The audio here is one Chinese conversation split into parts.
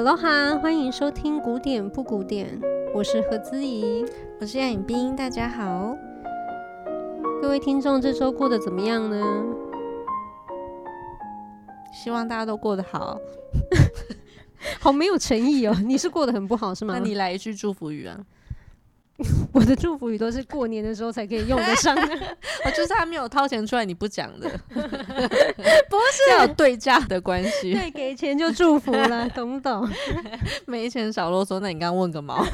哈喽哈，欢迎收听古典不古典，我是何姿怡，我是杨颖冰，大家好，各位听众，这周过得怎么样呢？希望大家都过得好，好没有诚意哦！你是过得很不好是吗？那你来一句祝福语啊！我的祝福语都是过年的时候才可以用得上的，我 就是他没有掏钱出来，你不讲的，不是要有对价的关系，对，给钱就祝福了，懂不懂？没钱少啰嗦，那你刚刚问个毛？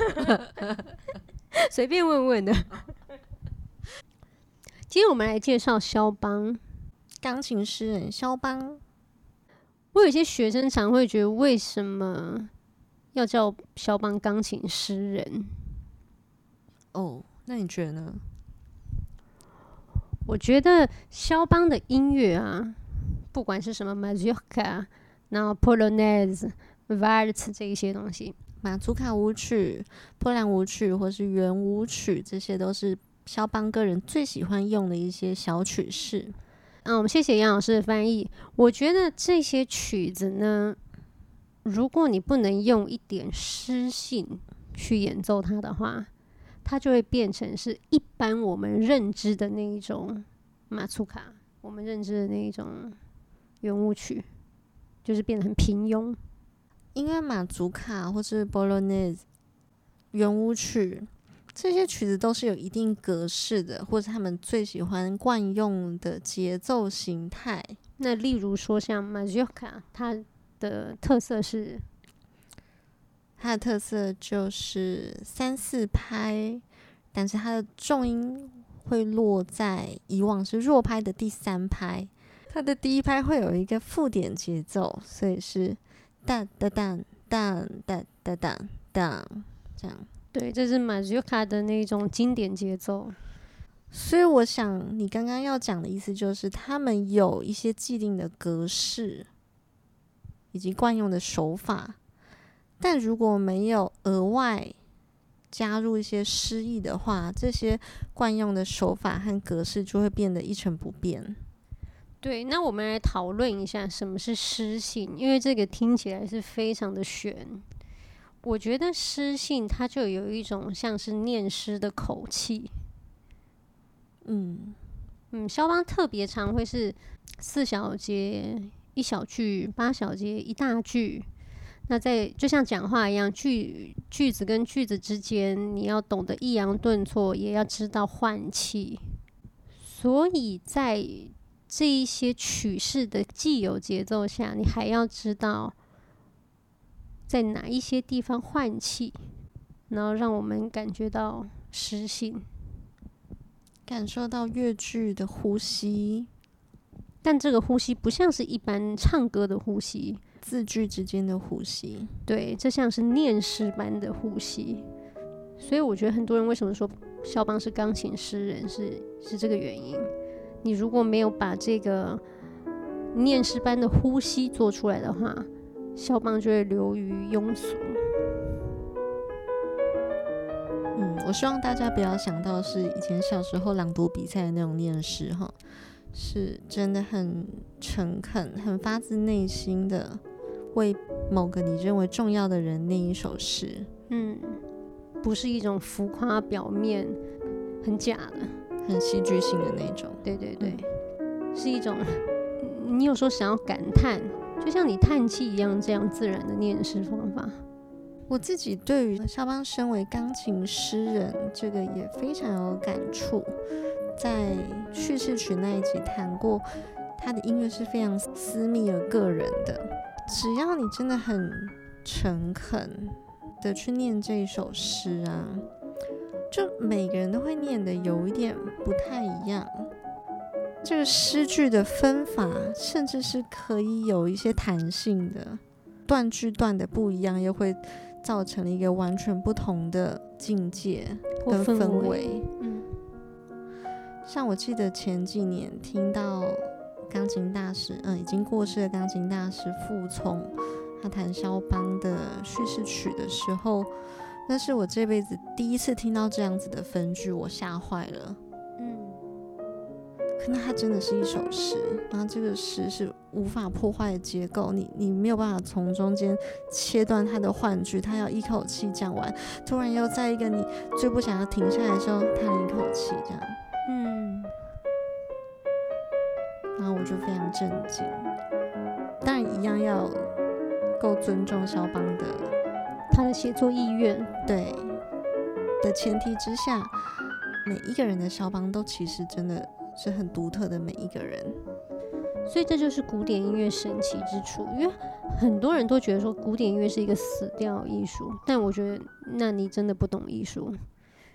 随便问问的。今天我们来介绍肖邦，钢琴诗人肖邦。我有些学生常会觉得，为什么要叫肖邦钢琴诗人？哦，那你觉得呢？我觉得肖邦的音乐啊，不管是什么马祖卡、然后波罗内兹、瓦尔茨这一些东西，马祖卡舞曲、波兰舞曲或是圆舞曲，这些都是肖邦个人最喜欢用的一些小曲式。嗯，我们谢谢杨老师的翻译。我觉得这些曲子呢，如果你不能用一点诗性去演奏它的话，它就会变成是一般我们认知的那一种马祖卡，我们认知的那一种圆舞曲，就是变得很平庸。因为马祖卡或是波罗内兹圆舞曲。这些曲子都是有一定格式的，或者他们最喜欢惯用的节奏形态。那例如说像马祖卡，它的特色是，它的特色就是三四拍，但是它的重音会落在以往是弱拍的第三拍。它的第一拍会有一个附点节奏，所以是哒哒哒哒哒哒哒哒这样。对，这是马吉卡的那种经典节奏，所以我想你刚刚要讲的意思就是，他们有一些既定的格式以及惯用的手法，但如果没有额外加入一些诗意的话，这些惯用的手法和格式就会变得一成不变。对，那我们来讨论一下什么是诗性，因为这个听起来是非常的玄。我觉得诗性它就有一种像是念诗的口气，嗯嗯，肖邦特别常会是四小节一小句，八小节一大句。那在就像讲话一样，句句子跟句子之间，你要懂得抑扬顿挫，也要知道换气。所以在这一些曲式的既有节奏下，你还要知道。在哪一些地方换气，然后让我们感觉到诗性，感受到乐句的呼吸，但这个呼吸不像是一般唱歌的呼吸，字句之间的呼吸，对，这像是念诗般的呼吸。所以我觉得很多人为什么说肖邦是钢琴诗人，是是这个原因。你如果没有把这个念诗般的呼吸做出来的话，肖邦就会流于庸俗。嗯，我希望大家不要想到是以前小时候朗读比赛的那种念诗哈，是真的很诚恳、很发自内心的为某个你认为重要的人念一首诗。嗯，不是一种浮夸、表面很假的、很戏剧性的那种。对对对，是一种你有时候想要感叹。就像你叹气一样，这样自然的念诗方法。我自己对于肖邦身为钢琴诗人，这个也非常有感触。在叙事曲那一集谈过，他的音乐是非常私密而个人的。只要你真的很诚恳的去念这一首诗啊，就每个人都会念的有一点不太一样。这个诗句的分法，甚至是可以有一些弹性的，断句断的不一样，又会造成了一个完全不同的境界跟氛围。氛围。嗯，像我记得前几年听到钢琴大师，嗯，已经过世的钢琴大师傅聪，他弹肖邦的叙事曲的时候，那是我这辈子第一次听到这样子的分句，我吓坏了。可那它真的是一首诗，然后这个诗是无法破坏的结构，你你没有办法从中间切断它的换句，他要一口气讲完，突然又在一个你最不想要停下来的时候叹了一口气，这样，后我就非常震惊，当然一样要够尊重肖邦的他的写作意愿，对的前提之下。每一个人的肖邦都其实真的是很独特的每一个人，所以这就是古典音乐神奇之处。因为很多人都觉得说古典音乐是一个死掉艺术，但我觉得那你真的不懂艺术。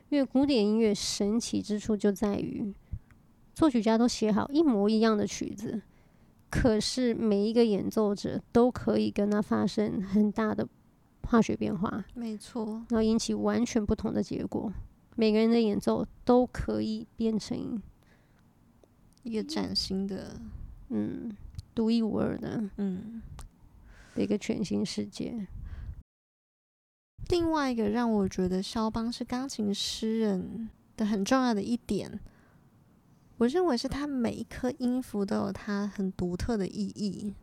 因为古典音乐神奇之处就在于作曲家都写好一模一样的曲子，可是每一个演奏者都可以跟他发生很大的化学变化，没错，然后引起完全不同的结果。每个人的演奏都可以变成一个崭新的，嗯，独一无二的，嗯，的一个全新世界。另外一个让我觉得肖邦是钢琴诗人的很重要的一点，我认为是它每一颗音符都有它很独特的意义，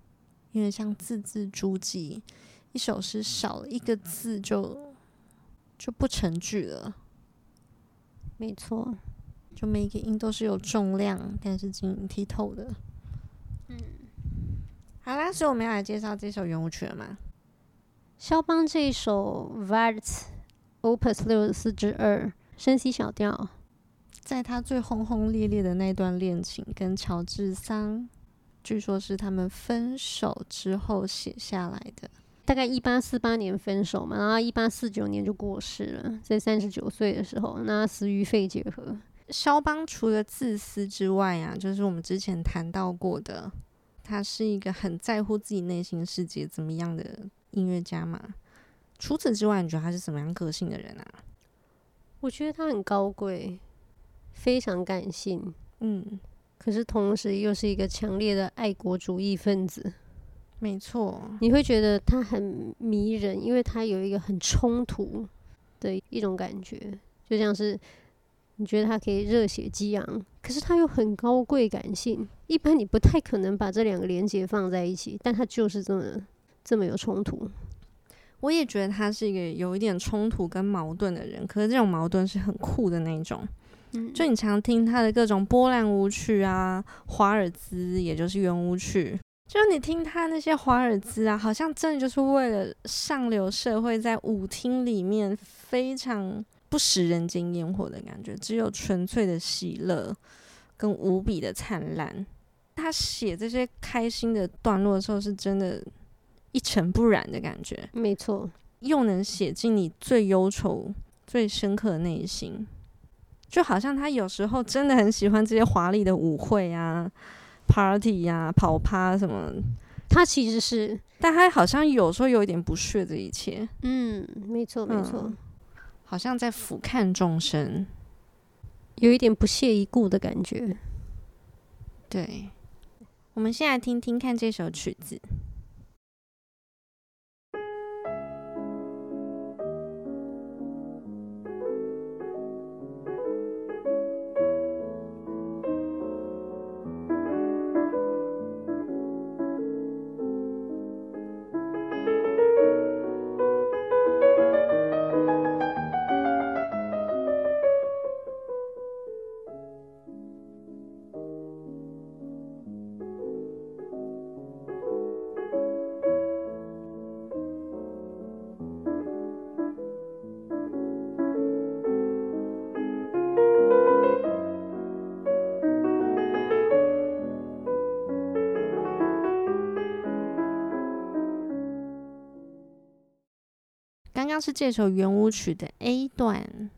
因为像字字珠玑，一首诗少了一个字就就不成句了。没错，就每一个音都是有重量，但是晶莹剔透的。嗯，好啦，所以我们要来介绍这首圆舞曲了吗？肖邦这一首 Waltz Opus 六十四之二，升 C 小调，在他最轰轰烈烈的那段恋情跟乔治桑，据说是他们分手之后写下来的。大概一八四八年分手嘛，然后一八四九年就过世了，在三十九岁的时候，那死于肺结核。肖邦除了自私之外啊，就是我们之前谈到过的，他是一个很在乎自己内心世界怎么样的音乐家嘛。除此之外，你觉得他是什么样个性的人啊？我觉得他很高贵，非常感性，嗯，可是同时又是一个强烈的爱国主义分子。没错，你会觉得他很迷人，因为他有一个很冲突的一种感觉，就像是你觉得他可以热血激昂，可是他又很高贵感性。一般你不太可能把这两个连接放在一起，但他就是这么这么有冲突。我也觉得他是一个有一点冲突跟矛盾的人，可是这种矛盾是很酷的那种。嗯，就你常听他的各种波兰舞曲啊，华尔兹，也就是圆舞曲。就你听他那些华尔兹啊，好像真的就是为了上流社会在舞厅里面非常不食人间烟火的感觉，只有纯粹的喜乐跟无比的灿烂。他写这些开心的段落的时候，是真的，一尘不染的感觉。没错，又能写进你最忧愁、最深刻的内心，就好像他有时候真的很喜欢这些华丽的舞会啊。Party 呀、啊，跑趴什么？他其实是，但他好像有时候有一点不屑这一切。嗯，没错，没错、嗯，好像在俯瞰众生，有一点不屑一顾的感觉。对，我们先来听听看这首曲子。应该是这首圆舞曲的 A 段，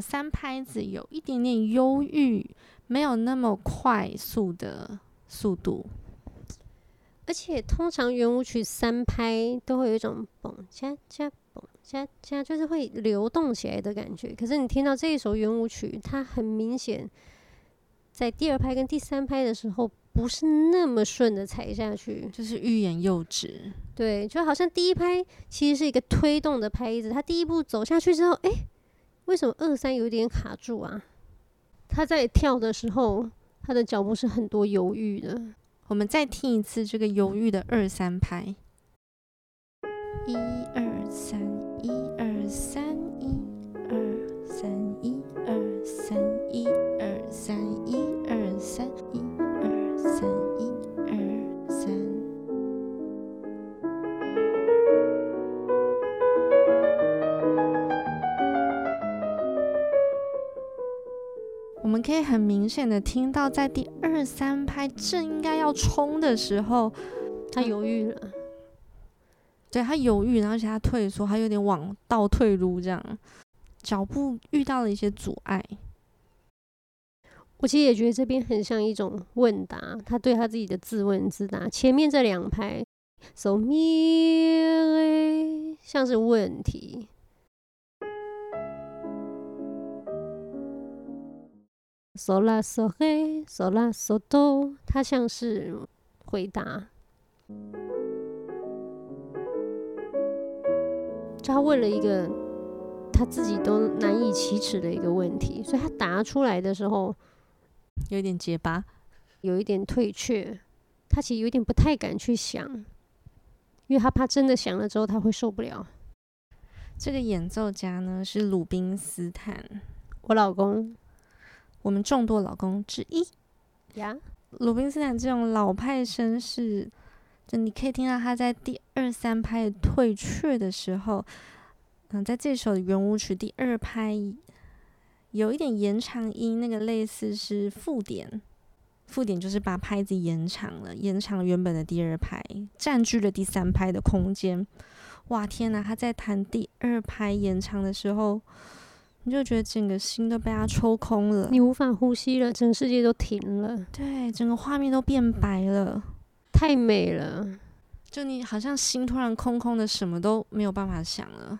三拍子有一点点忧郁，没有那么快速的速度。而且通常圆舞曲三拍都会有一种蹦恰恰蹦恰恰，就是会流动起来的感觉。可是你听到这一首圆舞曲，它很明显在第二拍跟第三拍的时候。不是那么顺的踩下去，就是欲言又止。对，就好像第一拍其实是一个推动的拍子，他第一步走下去之后，哎，为什么二三有点卡住啊？他在跳的时候他的脚步是很多犹豫的。我们再听一次这个犹豫的二三拍，一二三，们可以很明显的听到，在第二三拍正应该要冲的时候，他犹豫了。对，他犹豫，然后而且他退缩，他有点往倒退路，这样脚步遇到了一些阻碍。我其实也觉得这边很像一种问答，他对他自己的自问自答。前面这两拍，so me，像是问题。嗦啦嗦嘿，嗦啦嗦哆，它像是回答。就他问了一个他自己都难以启齿的一个问题，所以他答出来的时候有点结巴，有一点退却。他其实有点不太敢去想，因为他怕真的想了之后他会受不了。这个演奏家呢是鲁宾斯坦，我老公。我们众多老公之一呀，鲁宾斯坦这种老派绅士，就你可以听到他在第二三拍退却的时候，嗯，在这首圆舞曲第二拍有一点延长音，那个类似是附点，附点就是把拍子延长了，延长了原本的第二拍，占据了第三拍的空间。哇，天哪！他在弹第二拍延长的时候。你就觉得整个心都被它抽空了，你无法呼吸了，整个世界都停了，对，整个画面都变白了，太美了，就你好像心突然空空的，什么都没有办法想了。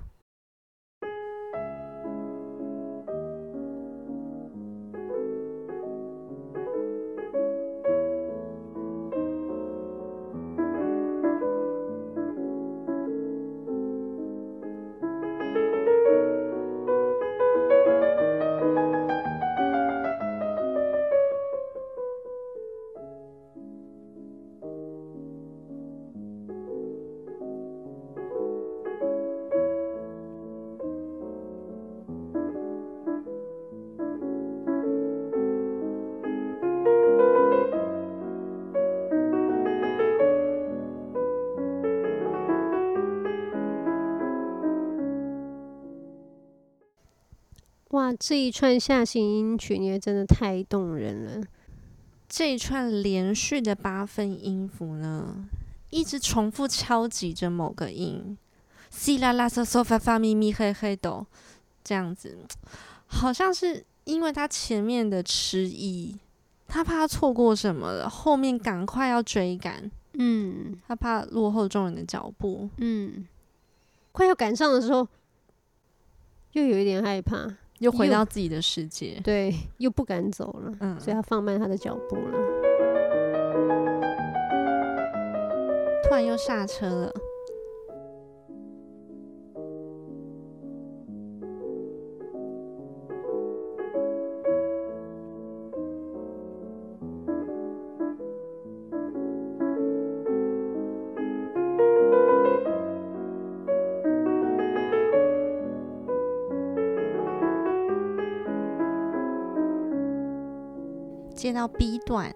哇，这一串下行音群也真的太动人了。这一串连续的八分音符呢，一直重复敲击着某个音，西啦啦嗦嗦发发咪咪嘿嘿哆，这样子，好像是因为他前面的迟疑，他怕他错过什么了，后面赶快要追赶，嗯，他怕落后众人的脚步，嗯，快要赶上的时候，又有一点害怕。又回到自己的世界，对，又不敢走了，嗯，所以他放慢他的脚步了，突然又刹车了。接到 B 段。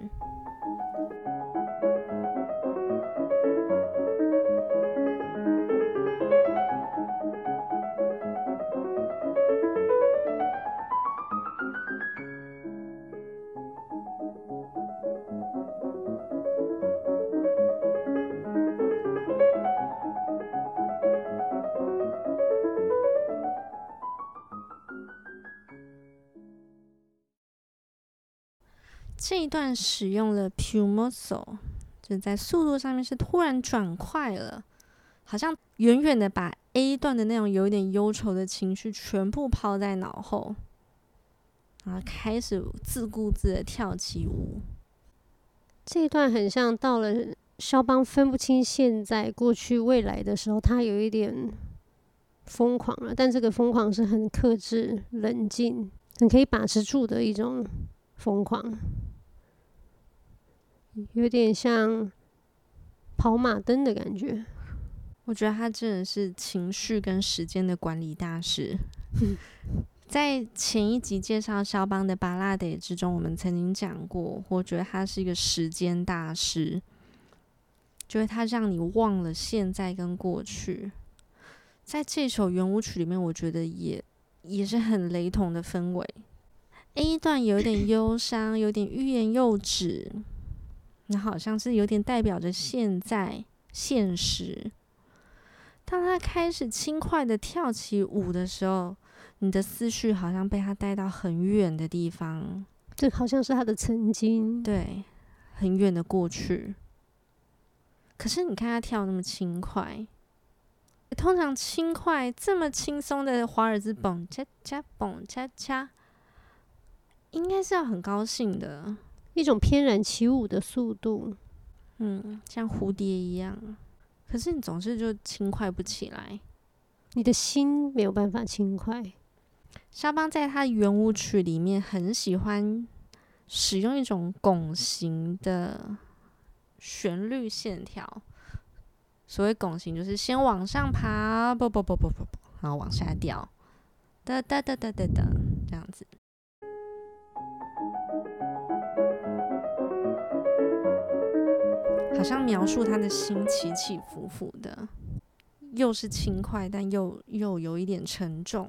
一段使用了 più mosso，就在速度上面是突然转快了，好像远远的把 A 段的那种有一点忧愁的情绪全部抛在脑后，然后开始自顾自的跳起舞。这一段很像到了肖邦分不清现在、过去、未来的时候，他有一点疯狂了，但这个疯狂是很克制、冷静、很可以把持住的一种疯狂。有点像跑马灯的感觉。我觉得他真的是情绪跟时间的管理大师。在前一集介绍肖邦的芭乐 ·d 之中，我们曾经讲过，我觉得他是一个时间大师，就是他让你忘了现在跟过去。在这首圆舞曲里面，我觉得也也是很雷同的氛围。A 段有点忧伤，有点欲言又止，那好像是有点代表着现在现实。当他开始轻快的跳起舞的时候，你的思绪好像被他带到很远的地方，这好像是他的曾经，对，很远的过去。可是你看他跳那么轻快，通常轻快这么轻松的华尔兹，蹦恰恰蹦恰恰，应该是要很高兴的，一种翩然起舞的速度，嗯，像蝴蝶一样。可是你总是就轻快不起来，你的心没有办法轻快。肖邦在他圆舞曲里面很喜欢使用一种拱形的旋律线条。所谓拱形，就是先往上爬，不不不不不不，然后往下掉，哒哒哒哒哒哒，这样子。像描述他的心起起伏伏的，又是轻快，但又又有一点沉重。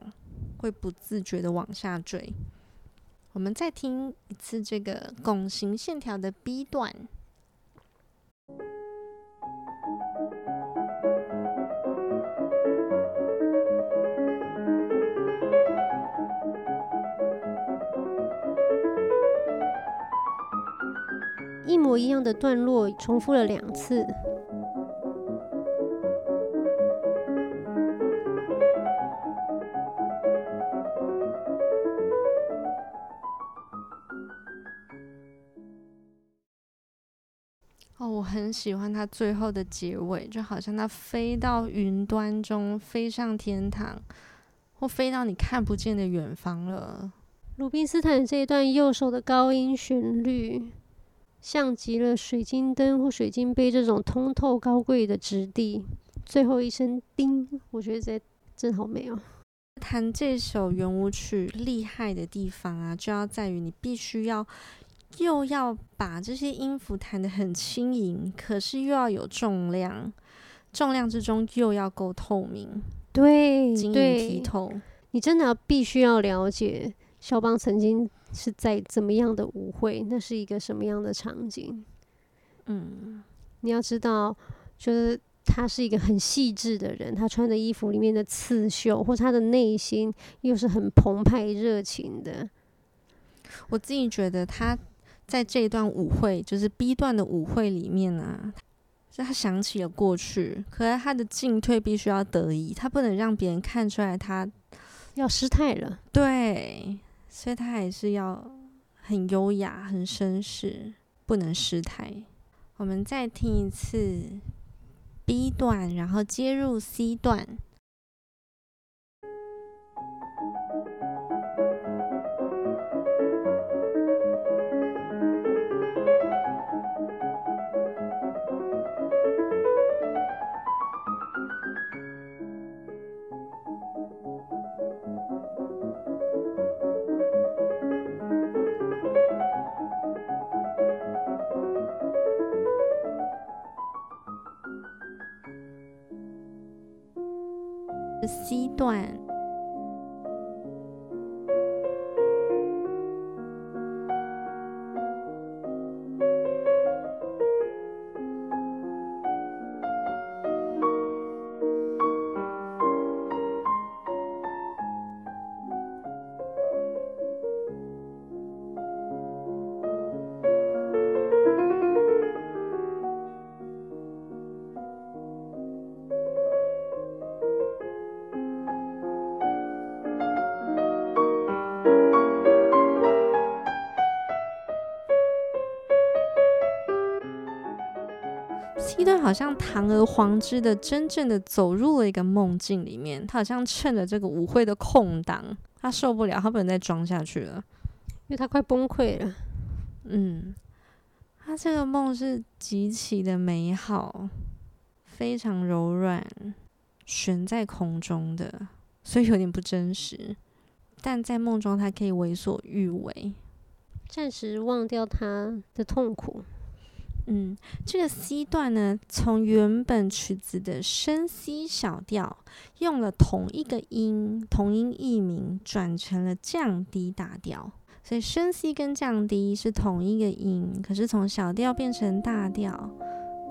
会不自觉的往下坠。我们再听一次这个拱形线条的 B 段，模一样的段落重复了两次。哦，我很喜欢它最后的结尾，就好像它飞到云端中，飞上天堂，或飞到你看不见的远方了。鲁宾斯坦这一段右手的高音旋律，像极了水晶灯或水晶杯这种通透高贵的质地。最后一声叮，我觉得这真好美哦。弹这首圆舞曲厉害的地方啊，就要在于你必须要。又要把这些音符弹得很轻盈，可是又要有重量，重量之中又要够透明，对，晶莹剔透。你真的要必须要了解肖邦曾经是在怎么样的舞会，那是一个什么样的场景。嗯，你要知道，就是他是一个很细致的人，他穿的衣服里面的刺绣，或他的内心又是很澎湃热情的。我自己觉得他。在这一段舞会，就是 B 段的舞会里面、啊，是他想起了过去，可是他的进退必须要得宜，他不能让别人看出来他要失态了。对，所以他还是要很优雅、很绅士，不能失态。我们再听一次 B 段，然后接入 C 段。C 段。好像堂而皇之的，真正的走入了一个梦境里面。他好像趁着这个舞会的空档，他受不了，他不能再装下去了，因为他快崩溃了。嗯，他这个梦是极其的美好，非常柔软，悬在空中的，所以有点不真实。但在梦中，他可以为所欲为，暂时忘掉他的痛苦。嗯，这个 C 段呢，从原本曲子的升 C 小调，用了同一个音，同音异名，转成了降低大调。所以升 C 跟降低是同一个音，可是从小调变成大调，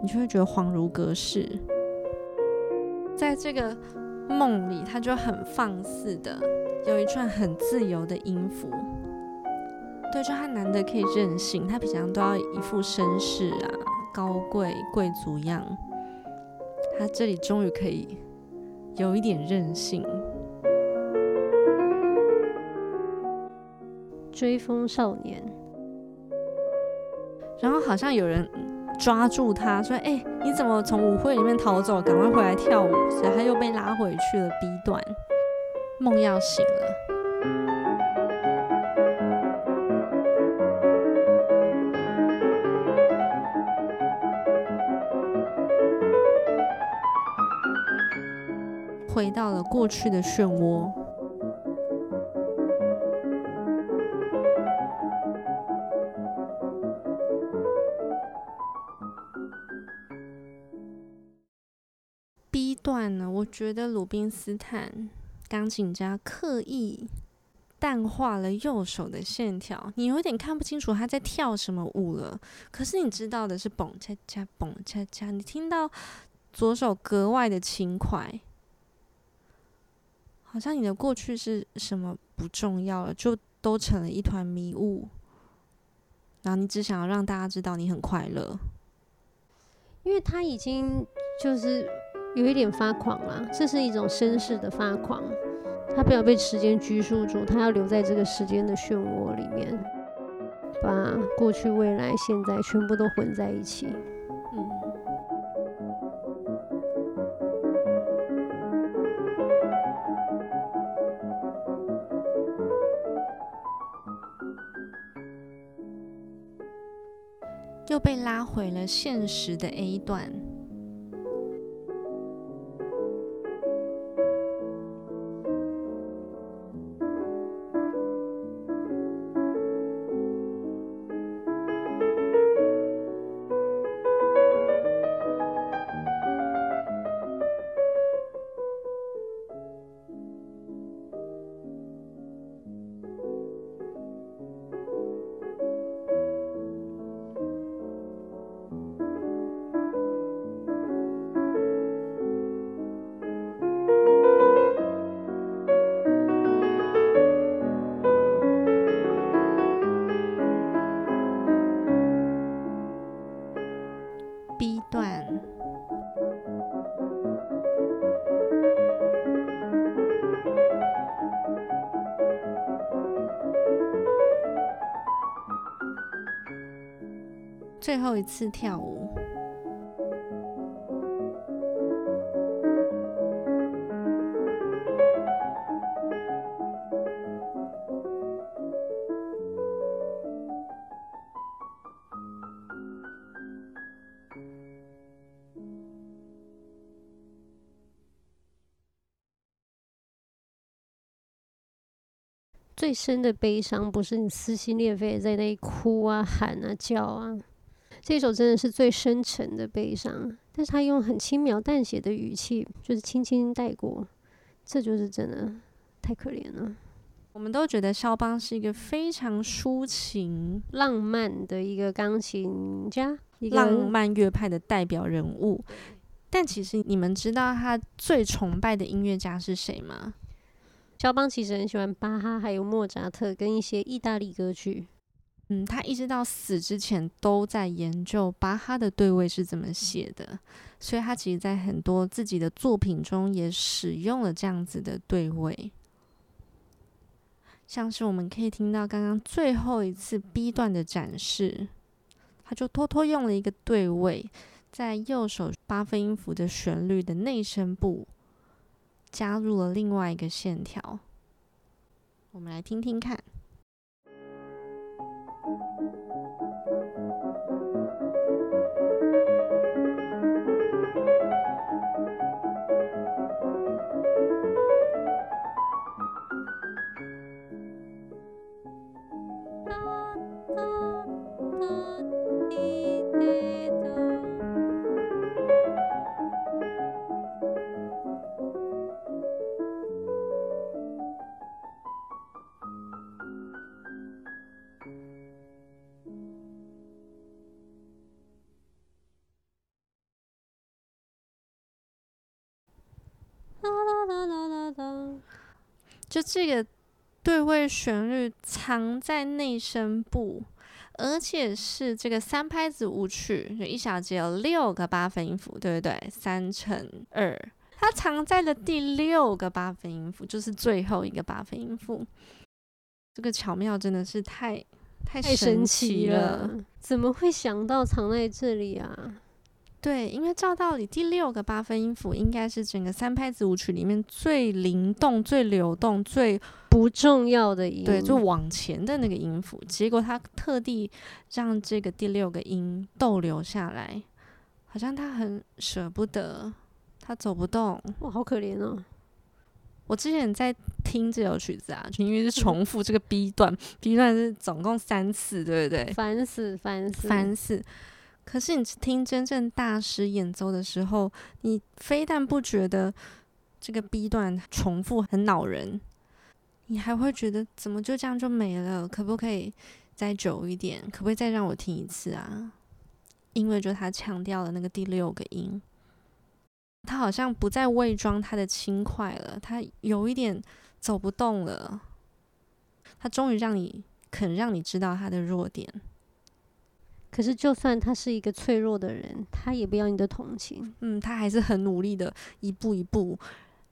你就会觉得恍如隔世。在这个梦里，他就很放肆的，有一串很自由的音符。对，就他难得可以任性，他平常都要一副绅士啊、高贵贵族样，他这里终于可以有一点任性。追风少年，然后好像有人抓住他说：“哎，你怎么从舞会里面逃走？赶快回来跳舞！”所以他又被拉回去了 B 段，梦要醒了。回到了过去的漩涡。B 段呢，我觉得鲁宾斯坦钢琴家刻意淡化了右手的线条，你有点看不清楚他在跳什么舞了。可是你知道的是，蹦恰恰，蹦恰恰，你听到左手格外的轻快。好像你的过去是什么不重要了，就都成了一团迷雾。然后你只想要让大家知道你很快乐，因为他已经就是有一点发狂了，这是一种绅士的发狂。他不要被时间拘束住，他要留在这个时间的漩涡里面，把过去、未来、现在全部都混在一起。毁了现实的 A 段。一次跳舞，最深的悲伤不是你撕心裂肺在那里哭啊、喊啊、叫啊。这首真的是最深沉的悲伤，但是他用很轻描淡写的语气，就是轻轻带过，这就是真的太可怜了。我们都觉得肖邦是一个非常抒情、浪漫的一个钢琴家，一个浪漫乐派的代表人物。但其实你们知道他最崇拜的音乐家是谁吗？肖邦其实很喜欢巴哈，还有莫扎特跟一些意大利歌剧。嗯，他一直到死之前都在研究巴哈的对位是怎么写的，所以他其实在很多自己的作品中也使用了这样子的对位，像是我们可以听到刚刚最后一次 B 段的展示，他就偷偷用了一个对位，在右手八分音符的旋律的内声部加入了另外一个线条，我们来听听看。Thank you. 就这个对位旋律藏在内声部，而且是这个三拍子舞曲，就一小节有六个八分音符，对不对？三乘二，它藏在了第六个八分音符，就是最后一个八分音符。这个巧妙真的是太太神奇了，怎么会想到藏在这里啊？对，因为照道理，第六个八分音符应该是整个三拍子舞曲里面最灵动、最流动、最不重要的音，对，就往前的那个音符。结果他特地让这个第六个音逗留下来，好像他很舍不得，他走不动。哇，好可怜哦！我之前在听这首曲子啊，因为是 重复这个 B 段、嗯、，B 段是总共三次，对不对？烦死，烦死，烦死。可是你听真正大师演奏的时候，你非但不觉得这个 B 段重复很恼人，你还会觉得怎么就这样就没了？可不可以再久一点？可不可以再让我听一次啊？因为就他强调了那个第六个音。他好像不再伪装他的轻快了，他有一点走不动了。他终于让你肯让你知道他的弱点。可是，就算他是一个脆弱的人，他也不要你的同情。嗯，他还是很努力的，一步一步，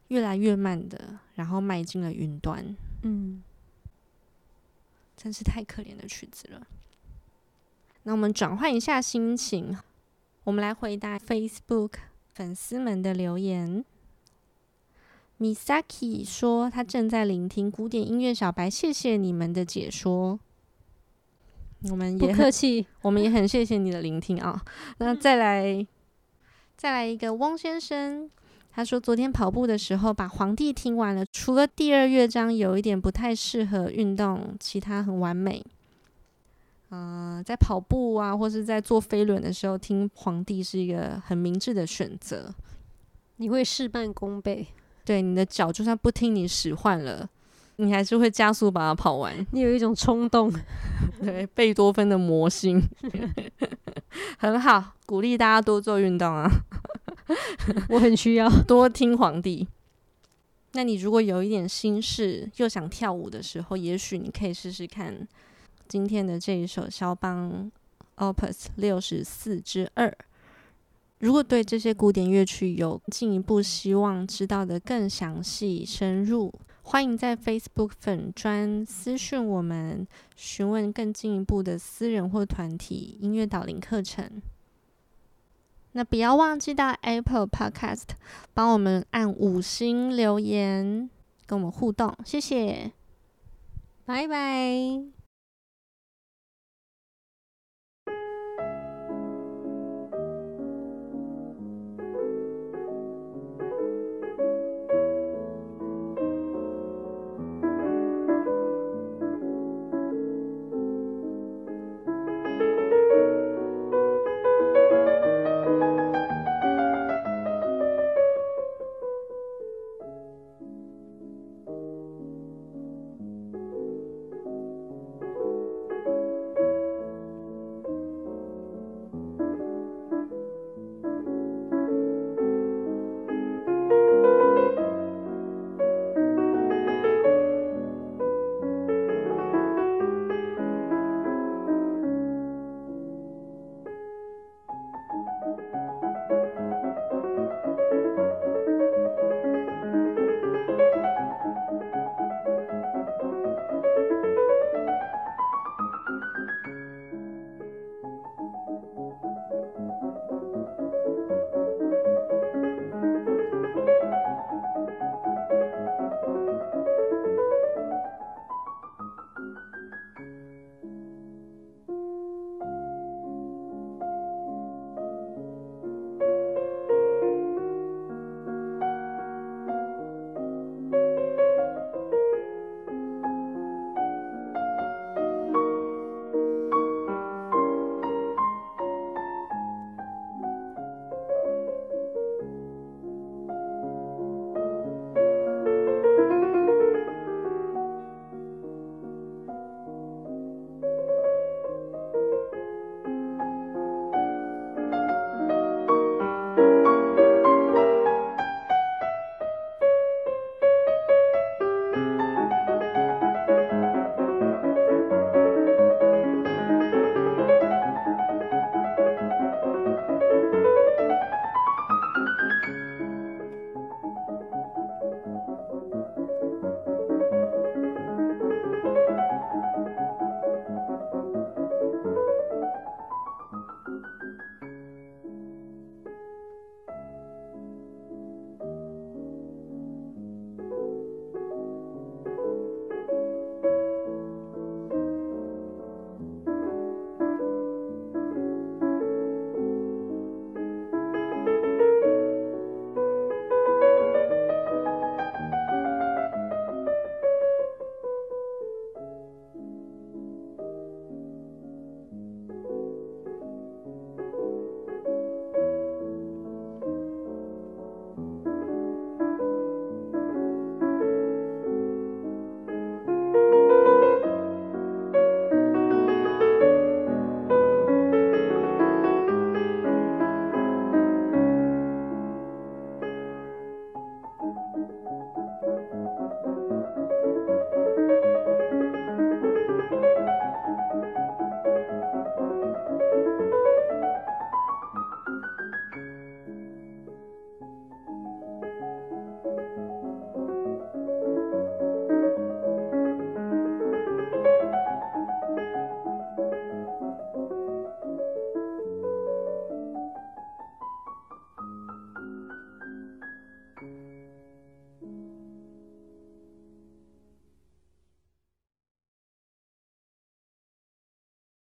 越来越慢的，然后迈进了云端。嗯，真是太可怜的曲子了。那我们转换一下心情，我们来回答 Facebook。粉丝们的留言，Misaki 说他正在聆听古典音乐小白，谢谢你们的解说。我们也不客气，我们也 很谢谢你的聆听啊。那再来，再来一个汪先生，他说昨天跑步的时候把皇帝听完了，除了第二乐章有一点不太适合运动，其他很完美。嗯、呃，在跑步啊，或是在做飞轮的时候，听皇帝是一个很明智的选择。你会事半功倍。对，你的脚就算不听你使唤了，你还是会加速把它跑完。你有一种冲动，对，贝多芬的魔性，很好，鼓励大家多做运动啊。我很需要多听皇帝。那你如果有一点心事，又想跳舞的时候，也许你可以试试看。今天的这一首肖邦 Opus 六十四之二，如果对这些古典乐曲有进一步希望知道的更详细深入，欢迎在 Facebook 粉专私讯我们，询问更进一步的私人或团体音乐导聆课程。那不要忘记到 Apple Podcast 帮我们按五星留言，跟我们互动，谢谢，拜拜。